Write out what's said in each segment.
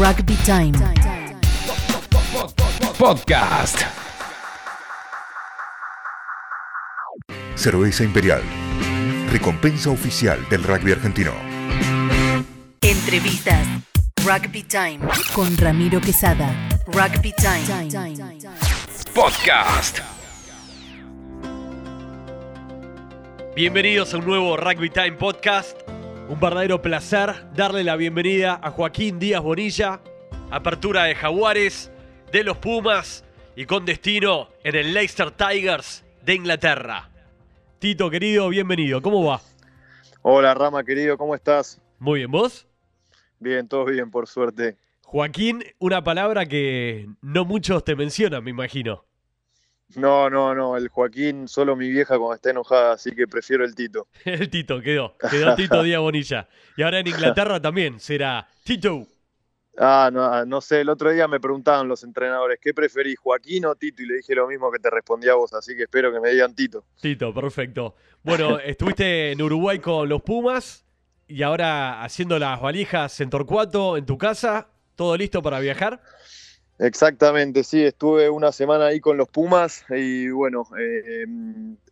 Rugby Time. Podcast. Cerveza Imperial. Recompensa oficial del rugby argentino. Entrevistas. Rugby Time. Con Ramiro Quesada. Rugby Time. Podcast. Bienvenidos a un nuevo Rugby Time Podcast. Un verdadero placer darle la bienvenida a Joaquín Díaz Bonilla. Apertura de Jaguares, de los Pumas y con destino en el Leicester Tigers de Inglaterra. Tito, querido, bienvenido. ¿Cómo va? Hola Rama, querido, ¿cómo estás? Muy bien, ¿vos? Bien, todo bien, por suerte. Joaquín, una palabra que no muchos te mencionan, me imagino. No, no, no, el Joaquín, solo mi vieja cuando está enojada, así que prefiero el Tito. El Tito quedó, quedó Tito Díaz Bonilla. Y ahora en Inglaterra también será Tito. Ah, no, no sé, el otro día me preguntaban los entrenadores, ¿qué preferís, Joaquín o Tito? Y le dije lo mismo que te respondí a vos, así que espero que me digan Tito. Tito, perfecto. Bueno, estuviste en Uruguay con los Pumas y ahora haciendo las valijas en Torcuato, en tu casa, ¿todo listo para viajar? Exactamente, sí, estuve una semana ahí con los Pumas y bueno, eh,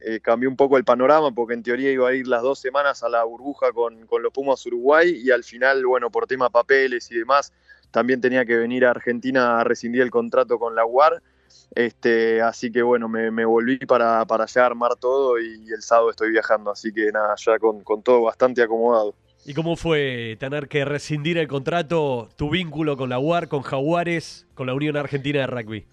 eh, cambió un poco el panorama porque en teoría iba a ir las dos semanas a la burbuja con, con, los Pumas Uruguay y al final, bueno, por tema papeles y demás, también tenía que venir a Argentina a rescindir el contrato con la UAR. Este, así que bueno, me, me volví para, para allá armar todo y, el sábado estoy viajando, así que nada, ya con, con todo bastante acomodado. ¿Y cómo fue tener que rescindir el contrato, tu vínculo con la UAR, con Jaguares, con la Unión Argentina de Rugby?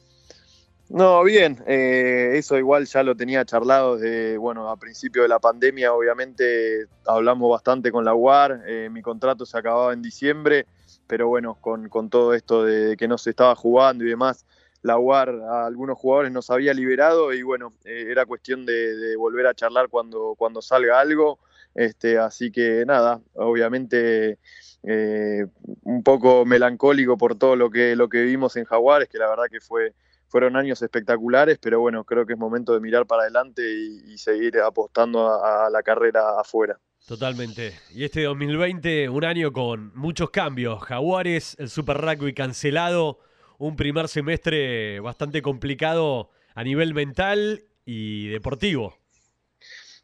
No, bien, eh, eso igual ya lo tenía charlado desde, bueno, a principio de la pandemia, obviamente hablamos bastante con la UAR, eh, mi contrato se acababa en diciembre, pero bueno, con, todo esto de que no se estaba jugando y demás, la UAR a algunos jugadores nos había liberado y bueno, eh, era cuestión de, de, volver a charlar cuando, cuando salga algo. Este, así que nada, obviamente eh, un poco melancólico por todo lo que, lo que vivimos en Jaguares, que la verdad que fue, fueron años espectaculares, pero bueno, creo que es momento de mirar para adelante y, seguir apostando a, a la carrera afuera. Totalmente. Y este 2020, un año con muchos cambios. Jaguares, el Super Rugby cancelado, un primer semestre bastante complicado a nivel mental y deportivo.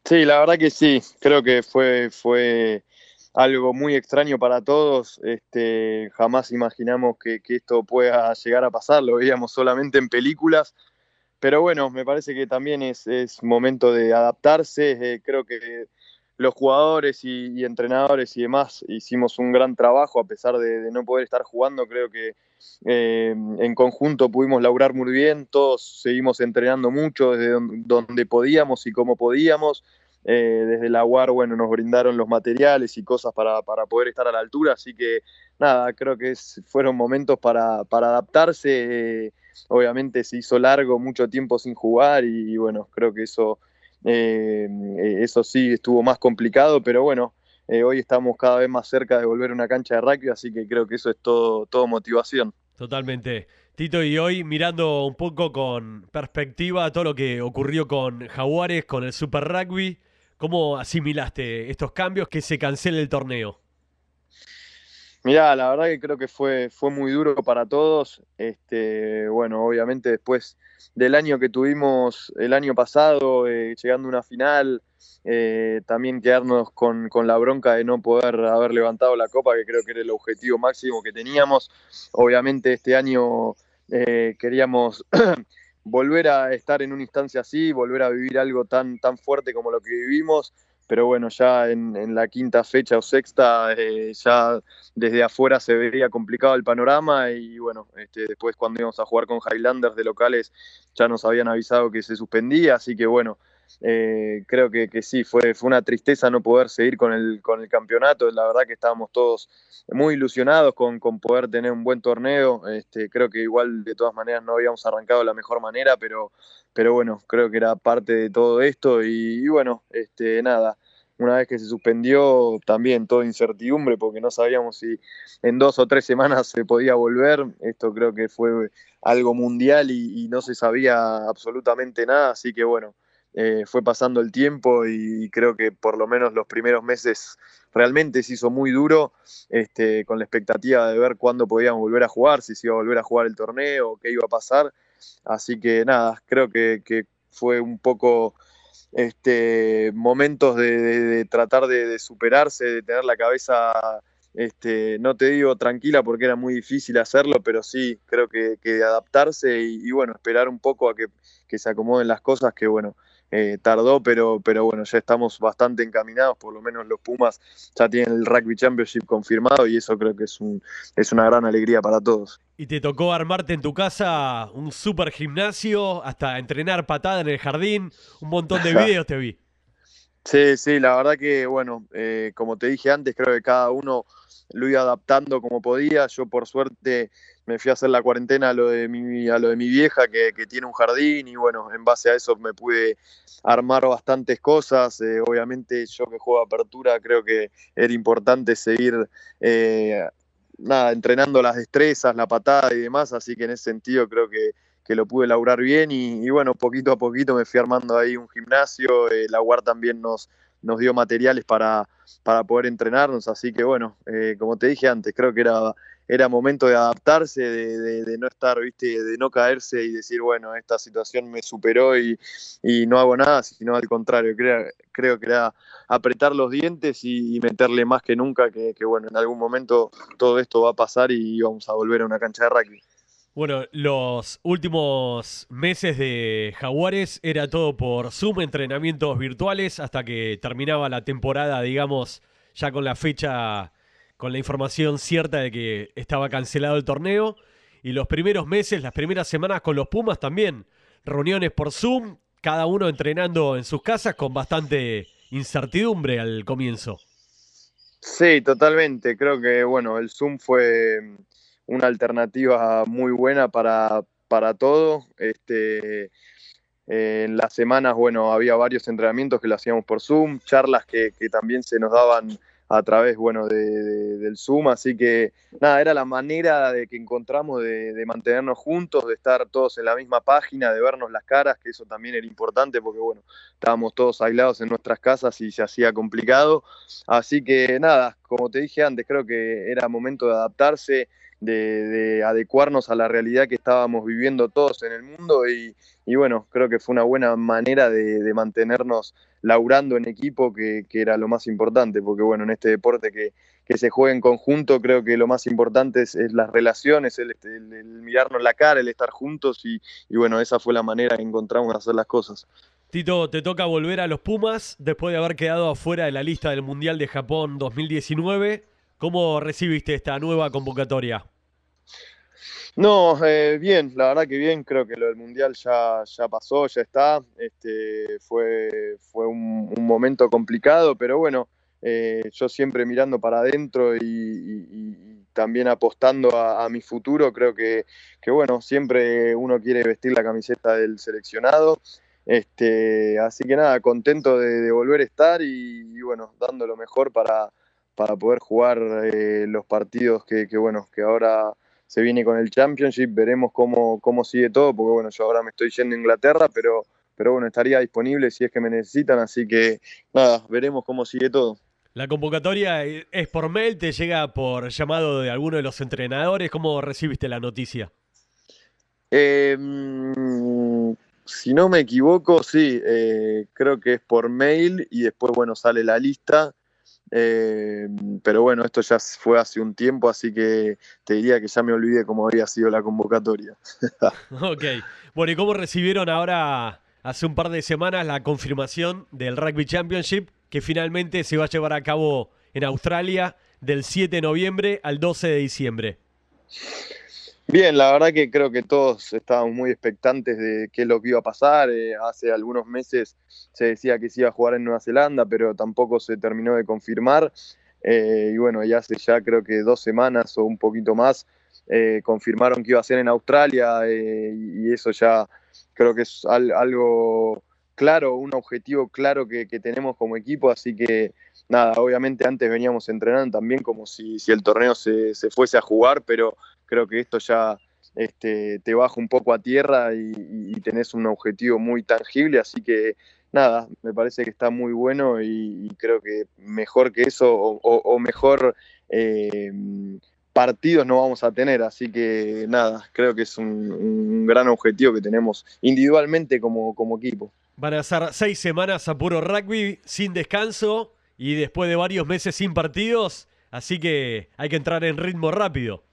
Sí, la verdad que sí. Creo que fue, fue algo muy extraño para todos. Este, jamás imaginamos que, que, esto pueda llegar a pasar. Lo veíamos solamente en películas. Pero bueno, me parece que también es, es momento de adaptarse. Eh, creo que los jugadores y, entrenadores y demás hicimos un gran trabajo a pesar de, de no poder estar jugando. Creo que eh, en conjunto pudimos laburar muy bien, todos seguimos entrenando mucho desde donde, podíamos y como podíamos. Eh, desde la UAR, bueno, nos brindaron los materiales y cosas para, para poder estar a la altura, así que nada, creo que fueron momentos para, adaptarse. Eh, obviamente se hizo largo, mucho tiempo sin jugar y, y bueno, creo que eso, eso sí estuvo más complicado, pero bueno, eh, hoy estamos cada vez más cerca de volver a una cancha de rugby, así que creo que eso es todo, todo motivación. Totalmente. Tito, y hoy mirando un poco con perspectiva todo lo que ocurrió con Jaguares, con el Super Rugby, ¿cómo asimilaste estos cambios que se cancele el torneo? Mirá, la verdad que creo que fue, fue muy duro para todos. Este, bueno, obviamente después del año que tuvimos el año pasado, eh, llegando a una final, eh, también quedarnos con, con, la bronca de no poder haber levantado la copa, que creo que era el objetivo máximo que teníamos. Obviamente este año eh, queríamos volver a estar en una instancia así, volver a vivir algo tan, tan fuerte como lo que vivimos pero bueno, ya en, la quinta fecha o sexta, eh, ya desde afuera se vería complicado el panorama y bueno, este, después cuando íbamos a jugar con Highlanders de locales ya nos habían avisado que se suspendía, así que bueno, eh, creo que, que, sí, fue, fue una tristeza no poder seguir con el, con el campeonato, la verdad que estábamos todos muy ilusionados con, con poder tener un buen torneo, este, creo que igual de todas maneras no habíamos arrancado de la mejor manera, pero, pero bueno, creo que era parte de todo esto. Y, bueno, este, nada, una vez que se suspendió también toda incertidumbre porque no sabíamos si en dos o tres semanas se podía volver. Esto creo que fue algo mundial y no se sabía absolutamente nada, así que bueno, eh, fue pasando el tiempo y creo que por lo menos los primeros meses realmente se hizo muy duro, este, con la expectativa de ver cuándo podíamos volver a jugar, si se iba a volver a jugar el torneo, qué iba a pasar. Así que nada, creo que, fue un poco este, momentos de, tratar de, superarse, de tener la cabeza, este, no te digo tranquila porque era muy difícil hacerlo, pero sí creo que, adaptarse y, bueno, esperar un poco a que, que se acomoden las cosas, que bueno, eh, tardó, pero, pero bueno, ya estamos bastante encaminados, por lo menos los Pumas ya tienen el Rugby Championship confirmado y eso creo que es, un, es una gran alegría para todos. Y te tocó armarte en tu casa un super gimnasio, hasta entrenar patada en el jardín, un montón de videos te vi. Sí, sí, la verdad que, bueno, eh, como te dije antes, creo que cada uno lo iba adaptando como podía. Yo por suerte me fui a hacer la cuarentena a lo de mi, a lo de mi vieja que, tiene un jardín y bueno, en base a eso me pude armar bastantes cosas. Eh, obviamente yo que juego apertura creo que era importante seguir eh, nada, entrenando las destrezas, la patada y demás, así que en ese sentido creo que, lo pude lograr bien y, bueno, poquito a poquito me fui armando ahí un gimnasio, eh, la UAR también nos, nos dio materiales para, para poder entrenarnos, así que bueno, eh, como te dije antes, creo que era, era momento de adaptarse, de, no estar, viste, de no caerse y decir, bueno, esta situación me superó y, no hago nada, sino al contrario, creo, creo que era apretar los dientes y, meterle más que nunca, que, que bueno, en algún momento todo esto va a pasar y vamos a volver a una cancha de rugby. Bueno, los últimos meses de Jaguares era todo por Zoom, entrenamientos virtuales, hasta que terminaba la temporada, digamos, ya con la fecha, con la información cierta de que estaba cancelado el torneo. Y los primeros meses, las primeras semanas con los Pumas también, reuniones por Zoom, cada uno entrenando en sus casas con bastante incertidumbre al comienzo. Sí, totalmente. Creo que, bueno, el Zoom fue una alternativa muy buena para, para todo. Este, eh, en las semanas, bueno, había varios entrenamientos que lo hacíamos por Zoom, charlas que, también se nos daban a través, bueno, de, del Zoom, así que nada, era la manera de que encontramos de, de, mantenernos juntos, de estar todos en la misma página, de vernos las caras, que eso también era importante porque, bueno, estábamos todos aislados en nuestras casas y se hacía complicado, así que nada, como te dije antes, creo que era momento de adaptarse, de, adecuarnos a la realidad que estábamos viviendo todos en el mundo y, bueno, creo que fue una buena manera de, mantenernos laurando en equipo, que, era lo más importante, porque bueno, en este deporte que, se juega en conjunto, creo que lo más importante es, las relaciones, el, mirarnos la cara, el estar juntos y, y bueno, esa fue la manera que encontramos de hacer las cosas. Tito, te toca volver a los Pumas después de haber quedado afuera de la lista del Mundial de Japón 2019. ¿Cómo recibiste esta nueva convocatoria? No, eh, bien, la verdad que bien, creo que lo del Mundial ya, ya pasó, ya está. Este, fue fue un, momento complicado, pero bueno, eh, yo siempre mirando para adentro y, también apostando a, mi futuro, creo que, que, bueno, siempre uno quiere vestir la camiseta del seleccionado. Este, así que nada, contento de, volver a estar y, bueno, dando lo mejor para, para poder jugar eh, los partidos que, que, bueno, que ahora se viene con el Championship, veremos cómo, cómo sigue todo, porque bueno, yo ahora me estoy yendo a Inglaterra, pero, pero bueno, estaría disponible si es que me necesitan, así que nada, veremos cómo sigue todo. La convocatoria es por mail, te llega por llamado de alguno de los entrenadores, ¿cómo recibiste la noticia? Em, si no me equivoco, sí, eh, creo que es por mail y después, bueno, sale la lista eh, pero bueno, esto ya fue hace un tiempo, así que te diría que ya me olvidé cómo había sido la convocatoria. ok. Bueno, ¿y cómo recibieron ahora, hace un par de semanas, la confirmación del Rugby Championship que finalmente se va a llevar a cabo en Australia del 7 de noviembre al 12 de diciembre? Bien, la verdad que creo que todos estábamos muy expectantes de qué es lo que iba a pasar. Eh, hace algunos meses se decía que se iba a jugar en Nueva Zelanda, pero tampoco se terminó de confirmar. Eh, y bueno, ya hace ya creo que dos semanas o un poquito más eh, confirmaron que iba a ser en Australia y eso ya creo que es algo claro, un objetivo claro que, tenemos como equipo, así que nada, obviamente antes veníamos entrenando también como si, el torneo se, se, fuese a jugar, pero creo que esto ya este, te baja un poco a tierra y, tenés un objetivo muy tangible, así que nada, me parece que está muy bueno y, creo que mejor que eso o, mejor eh, partidos no vamos a tener. Así que nada, creo que es un, gran objetivo que tenemos individualmente como, como equipo. Van a ser seis semanas a puro rugby sin descanso y después de varios meses sin partidos, así que hay que entrar en ritmo rápido.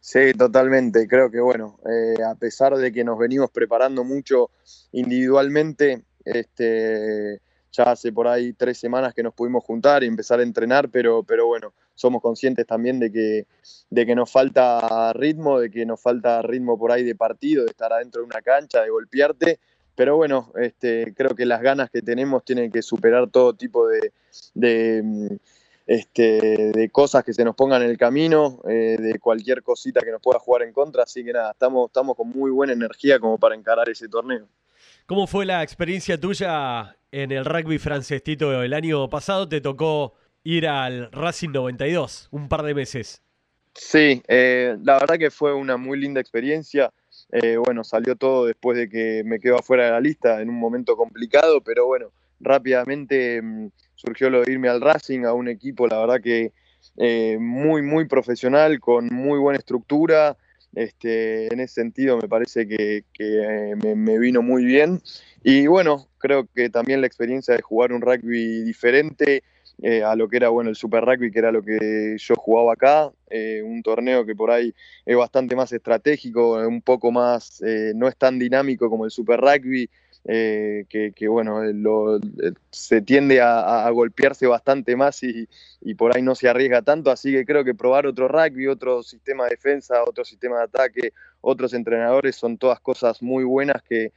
Sí, totalmente. Creo que bueno, eh, a pesar de que nos venimos preparando mucho individualmente, este, ya hace por ahí tres semanas que nos pudimos juntar y empezar a entrenar, pero, pero bueno, somos conscientes también de que, de que nos falta ritmo, de que nos falta ritmo por ahí de partido, de estar adentro de una cancha, de golpearte. Pero bueno, este, creo que las ganas que tenemos tienen que superar todo tipo de, de este, de cosas que se nos pongan en el camino, eh, de cualquier cosita que nos pueda jugar en contra. Así que nada, estamos, estamos con muy buena energía como para encarar ese torneo. ¿Cómo fue la experiencia tuya en el rugby francés, Tito? El año pasado te tocó ir al Racing 92, un par de meses. Sí, eh, la verdad que fue una muy linda experiencia. Eh, bueno, salió todo después de que me quedo afuera de la lista en un momento complicado, pero bueno, rápidamente mm, surgió lo de irme al Racing, a un equipo, la verdad que eh, muy, muy profesional, con muy buena estructura. Este, en ese sentido me parece que, eh, me, vino muy bien. Y bueno, creo que también la experiencia de jugar un rugby diferente eh, a lo que era bueno el Super Rugby, que era lo que yo jugaba acá, un torneo que por ahí es bastante más estratégico, un poco más, no es tan dinámico como el Super Rugby, eh, que, bueno, eh, eh, se tiende a, golpearse bastante más y, por ahí no se arriesga tanto, así que creo que probar otro rugby, otro sistema de defensa, otro sistema de ataque, otros entrenadores son todas cosas muy buenas que,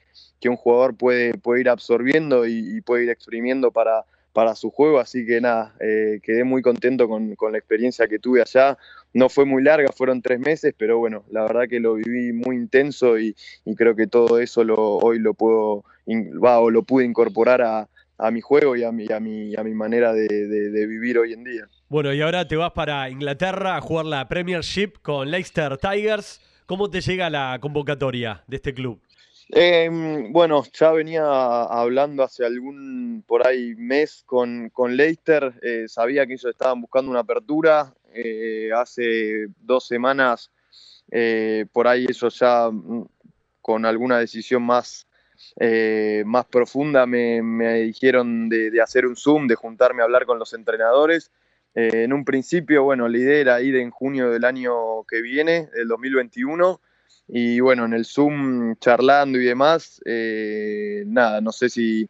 un jugador puede, puede ir absorbiendo y, puede ir exprimiendo para, para su juego, así que nada, quedé muy contento con, la experiencia que tuve allá. No fue muy larga, fueron tres meses, pero bueno, la verdad que lo viví muy intenso y, creo que todo eso lo, hoy lo puedo o lo pude incorporar a, mi juego y a mi, a mi, a mi manera de, vivir hoy en día. Bueno, y ahora te vas para Inglaterra a jugar la Premiership con Leicester Tigers. ¿Cómo te llega la convocatoria de este club? Em, bueno, ya venía hablando hace algún por ahí mes con, con Leicester. Eh, sabía que ellos estaban buscando una apertura. Eh, hace dos semanas, eh, por ahí ellos ya mm, con alguna decisión más más profunda me, dijeron de, hacer un Zoom, de juntarme a hablar con los entrenadores. En un principio, bueno, la idea era ir en junio del año que viene, del 2021. Y bueno, en el Zoom charlando y demás, eh, nada, no sé si,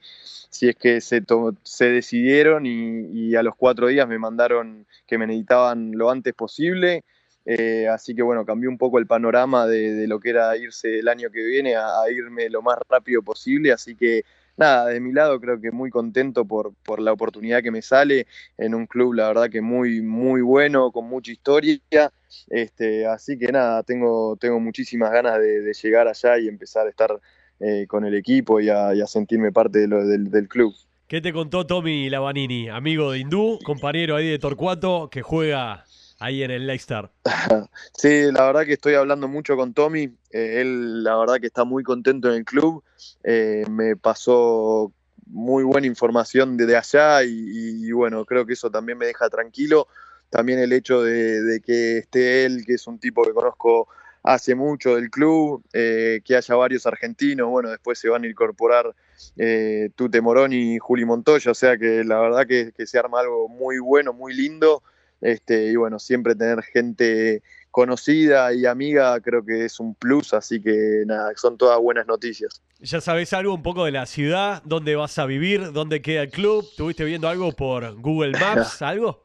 si es que se, se decidieron y, y, a los cuatro días me mandaron que me necesitaban lo antes posible. Eh, así que bueno, cambió un poco el panorama de, lo que era irse el año que viene a, irme lo más rápido posible. Así que nada, de mi lado creo que muy contento por, por, la oportunidad que me sale en un club, la verdad que muy, muy bueno, con mucha historia. Este, así que nada, tengo, tengo muchísimas ganas de, llegar allá y empezar a estar eh, con el equipo y a, sentirme parte de lo, del, del club. ¿Qué te contó Tommy Lavanini, amigo de Hindú, compañero ahí de Torcuato, que juega ahí en el Leicester. Sí, la verdad que estoy hablando mucho con Tommy. Eh, él, la verdad que está muy contento en el club. Eh, me pasó muy buena información desde allá y, bueno, creo que eso también me deja tranquilo. También el hecho de, que esté él, que es un tipo que conozco hace mucho del club, eh, que haya varios argentinos, bueno, después se van a incorporar Tute Moroni y Juli Montoya, o sea que la verdad que, que se arma algo muy bueno, muy lindo este, y bueno, siempre tener gente conocida y amiga creo que es un plus, así que nada, son todas buenas noticias. ¿Ya sabes algo un poco de la ciudad? ¿Dónde vas a vivir? ¿Dónde queda el club? ¿Tuviste viendo algo por Google Maps? ¿Algo?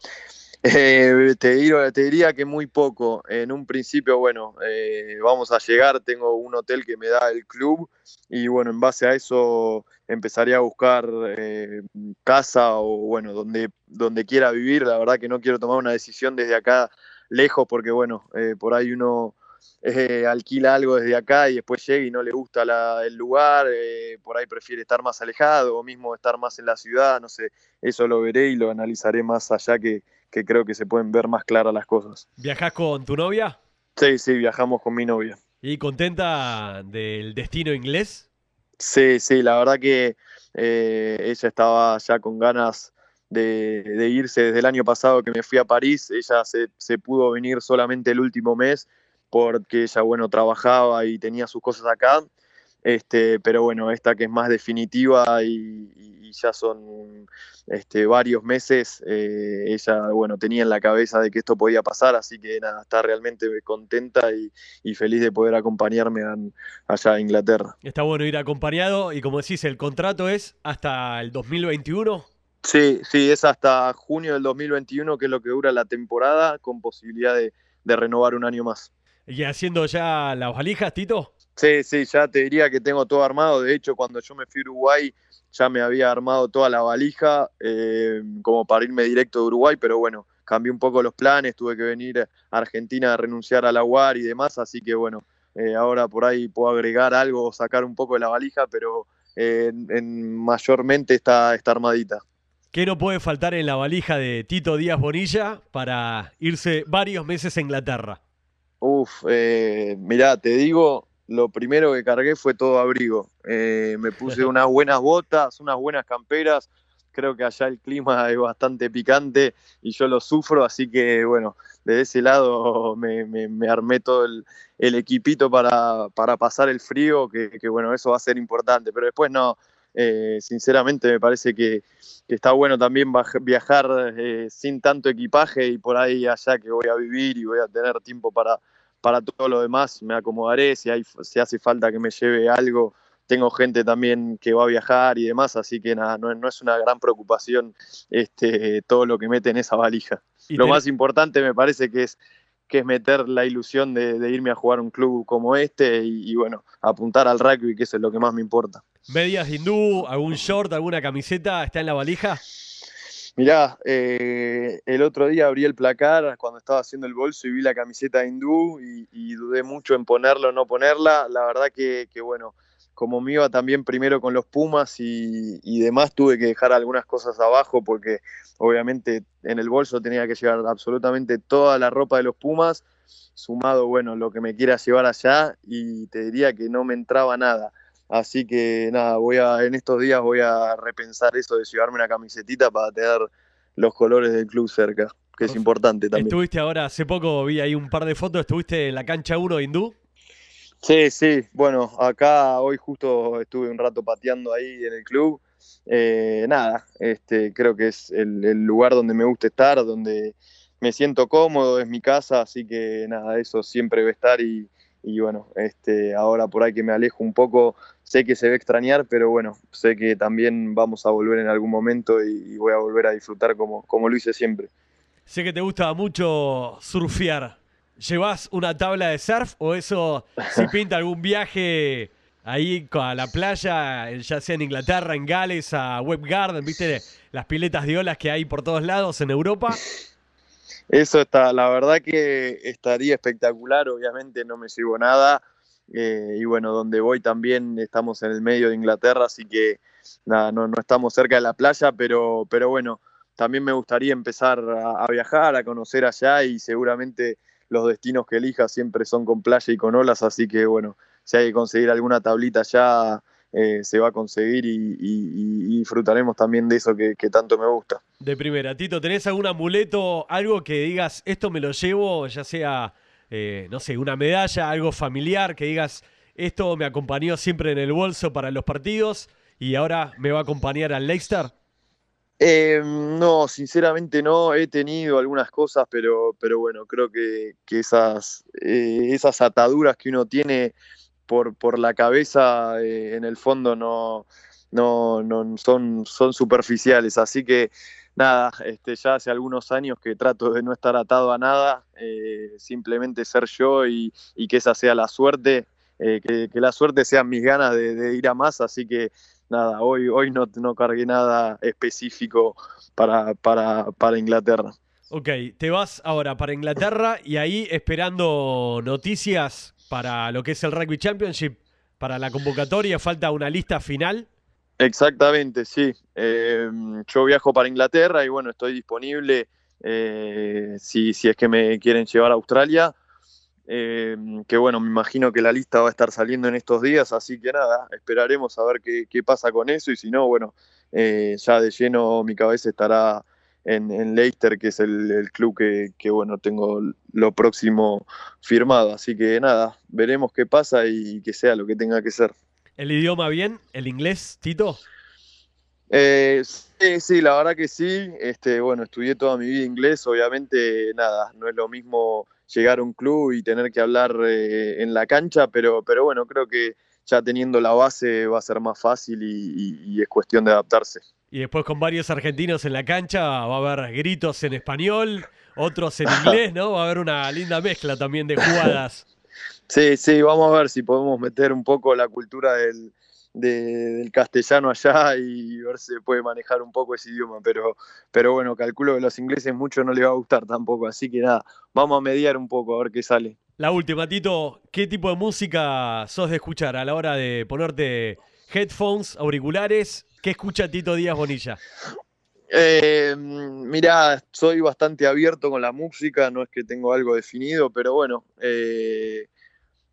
Eh, te, digo, te diría que muy poco. En un principio, bueno, eh, vamos a llegar, tengo un hotel que me da el club y bueno, en base a eso empezaría a buscar eh, casa o bueno, donde, donde quiera vivir. La verdad que no quiero tomar una decisión desde acá lejos porque bueno, por ahí uno alquila algo desde acá y después llega y no le gusta el lugar, por ahí prefiere estar más alejado o mismo estar más en la ciudad, no sé, eso lo veré y lo analizaré más allá que que creo que se pueden ver más claras las cosas. ¿Viajas con tu novia? Sí, sí, viajamos con mi novia. ¿Y contenta del destino inglés? Sí, sí, la verdad que ella estaba ya con ganas de, irse desde el año pasado que me fui a París. Ella se, pudo venir solamente el último mes porque ella, bueno, trabajaba y tenía sus cosas acá. Este, pero bueno, esta que es más definitiva y, ya son este, varios meses, eh, ella bueno, tenía en la cabeza de que esto podía pasar, así que nada, está realmente contenta y, feliz de poder acompañarme allá a Inglaterra. Está bueno ir acompañado y como decís, el contrato es hasta el 2021. Sí, sí, es hasta junio del 2021, que es lo que dura la temporada, con posibilidad de, de renovar un año más. ¿Y haciendo ya las valijas, Tito? Sí, sí, ya te diría que tengo todo armado. De hecho, cuando yo me fui a Uruguay, ya me había armado toda la valija eh, como para irme directo de Uruguay, pero bueno, cambié un poco los planes, tuve que venir a Argentina a renunciar a la UAR y demás, así que bueno, eh, ahora por ahí puedo agregar algo o sacar un poco de la valija, pero eh, en, mayormente está, está armadita. ¿Qué no puede faltar en la valija de Tito Díaz Bonilla para irse varios meses a Inglaterra? Uf, eh, mirá, te digo, lo primero que cargué fue todo abrigo. Eh, me puse unas buenas botas, unas buenas camperas. Creo que allá el clima es bastante picante y yo lo sufro, así que bueno, de ese lado me, armé todo el, equipito para, pasar el frío, que, bueno, eso va a ser importante. Pero después no, eh, sinceramente me parece que, está bueno también viajar eh, sin tanto equipaje y por ahí allá que voy a vivir y voy a tener tiempo para, para todo lo demás me acomodaré, si, hay, si hace falta que me lleve algo, tengo gente también que va a viajar y demás, así que nada, no, es una gran preocupación este, todo lo que mete en esa valija. Lo más importante me parece que es que es meter la ilusión de, irme a jugar un club como este y, bueno, apuntar al rugby, que eso es lo que más me importa. ¿Medias hindú, algún short, alguna camiseta está en la valija? Mirá, eh, el otro día abrí el placar cuando estaba haciendo el bolso y vi la camiseta hindú y, dudé mucho en ponerla o no ponerla. La verdad que, bueno, como me iba también primero con los Pumas y, demás, tuve que dejar algunas cosas abajo porque obviamente en el bolso tenía que llevar absolutamente toda la ropa de los Pumas, sumado, bueno, lo que me quiera llevar allá y te diría que no me entraba nada. Así que nada, voy a, en estos días voy a repensar eso de llevarme una camisetita para tener los colores del club cerca, que es importante también. Estuviste ahora, hace poco vi ahí un par de fotos, estuviste en la cancha 1 de Hindú. Sí, sí, bueno, acá hoy justo estuve un rato pateando ahí en el club. Eh, nada, este, creo que es el, el, lugar donde me gusta estar, donde me siento cómodo, es mi casa, así que nada, eso siempre va a estar y, y bueno, este, ahora por ahí que me alejo un poco, sé que se a extrañar, pero bueno, sé que también vamos a volver en algún momento y, voy a volver a disfrutar como, como lo hice siempre. Sé que te gusta mucho surfear. ¿Llevas una tabla de surf o eso si pinta algún viaje ahí a la playa, ya sea en Inglaterra, en Gales, a Web Garden, viste las piletas de olas que hay por todos lados en Europa? Eso está, la verdad que estaría espectacular, obviamente no me llevo nada. Eh, y bueno, donde voy también estamos en el medio de Inglaterra, así que nada, no, estamos cerca de la playa, pero, pero bueno, también me gustaría empezar a, viajar, a conocer allá y seguramente los destinos que elija siempre son con playa y con olas, así que bueno, si hay que conseguir alguna tablita allá, eh, se va a conseguir y, disfrutaremos también de eso que, tanto me gusta. De primera, Tito, ¿tenés algún amuleto, algo que digas, esto me lo llevo, ya sea, eh, no sé, una medalla, algo familiar, que digas, esto me acompañó siempre en el bolso para los partidos y ahora me va a acompañar al Leicester? Eh, no, sinceramente no. He tenido algunas cosas, pero, pero bueno, creo que, esas, esas ataduras que uno tiene por, por la cabeza eh, en el fondo no, no, no, son, son superficiales. Así que nada, este, ya hace algunos años que trato de no estar atado a nada, eh, simplemente ser yo y, que esa sea la suerte, eh, que, la suerte sean mis ganas de, ir a más. Así que nada, hoy, hoy no, no cargué nada específico para, para, para Inglaterra. Ok, te vas ahora para Inglaterra y ahí esperando noticias para lo que es el Rugby Championship, para la convocatoria, falta una lista final. Exactamente, sí. Eh, yo viajo para Inglaterra y bueno, estoy disponible eh, si, si, es que me quieren llevar a Australia. eh, que bueno, me imagino que la lista va a estar saliendo en estos días, así que nada, esperaremos a ver qué, pasa con eso y si no, bueno, eh, ya de lleno mi cabeza estará en, Leicester, que es el, club que, bueno, tengo lo próximo firmado, así que nada, veremos qué pasa y que sea lo que tenga que ser. ¿El idioma bien? ¿El inglés, Tito? Eh, sí, sí, la verdad que sí. Este, bueno, estudié toda mi vida inglés. Obviamente, nada, no es lo mismo llegar a un club y tener que hablar eh, en la cancha, pero, pero bueno, creo que ya teniendo la base va a ser más fácil y, es cuestión de adaptarse. Y después con varios argentinos en la cancha va a haber gritos en español, otros en inglés, ¿no? Va a haber una linda mezcla también de jugadas. Sí, sí, vamos a ver si podemos meter un poco la cultura del, del castellano allá y ver si se puede manejar un poco ese idioma, pero, pero bueno, calculo que a los ingleses mucho no les va a gustar tampoco, así que nada, vamos a mediar un poco a ver qué sale. La última, Tito, ¿qué tipo de música sos de escuchar a la hora de ponerte headphones, auriculares? ¿Qué escucha Tito Díaz Bonilla? Eh, mirá, soy bastante abierto con la música, no es que tengo algo definido, pero bueno, eh,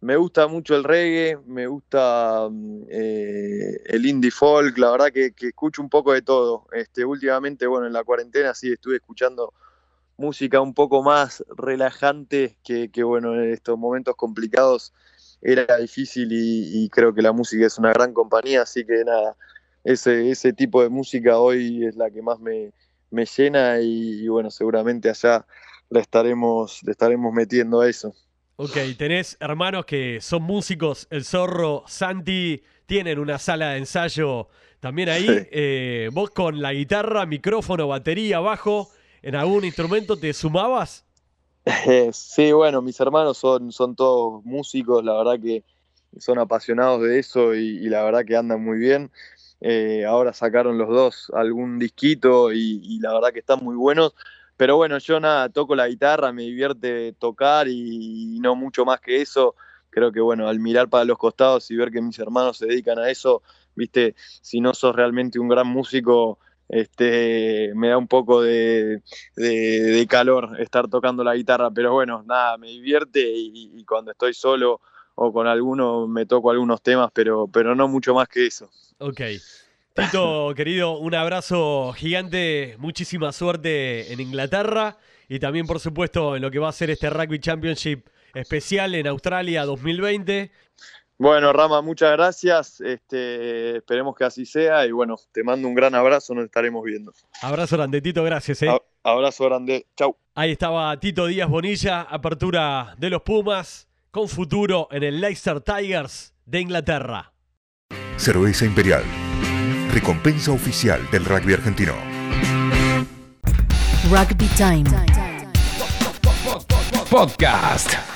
me gusta mucho el reggae, me gusta mm, eh, el indie folk, la verdad que, escucho un poco de todo. Este, últimamente, bueno, en la cuarentena sí estuve escuchando música un poco más relajante, que, bueno, en estos momentos complicados era difícil y, creo que la música es una gran compañía, así que nada, ese, ese tipo de música hoy es la que más me, llena y, bueno, seguramente allá le estaremos, le estaremos metiendo a eso. Ok, tenés hermanos que son músicos, el zorro, Santi, tienen una sala de ensayo también ahí. Eh, vos con la guitarra, micrófono, batería, bajo, ¿en algún instrumento te sumabas? sí, bueno, mis hermanos son, son todos músicos, la verdad que son apasionados de eso y, la verdad que andan muy bien. Eh, ahora sacaron los dos algún disquito y la verdad que están muy buenos pero bueno, yo nada, toco la guitarra, me divierte tocar y, no mucho más que eso. Creo que bueno, al mirar para los costados y ver que mis hermanos se dedican a eso, viste, si no sos realmente un gran músico, este, me da un poco de, calor estar tocando la guitarra, pero bueno, nada, me divierte y, y, cuando estoy solo o con alguno me toco algunos temas, pero, pero no mucho más que eso. Ok. Tito, querido, un abrazo gigante, muchísima suerte en Inglaterra y también, por supuesto, en lo que va a ser este Rugby Championship especial en Australia 2020. Bueno, Rama, muchas gracias. Este, esperemos que así sea y bueno, te mando un gran abrazo, nos estaremos viendo. Abrazo grande, Tito, gracias. ¿eh? abrazo grande, chau. Ahí estaba Tito Díaz Bonilla, apertura de los Pumas, con futuro en el Leicester Tigers de Inglaterra. Cerveza Imperial recompensa oficial del rugby argentino. Rugby Time. Podcast.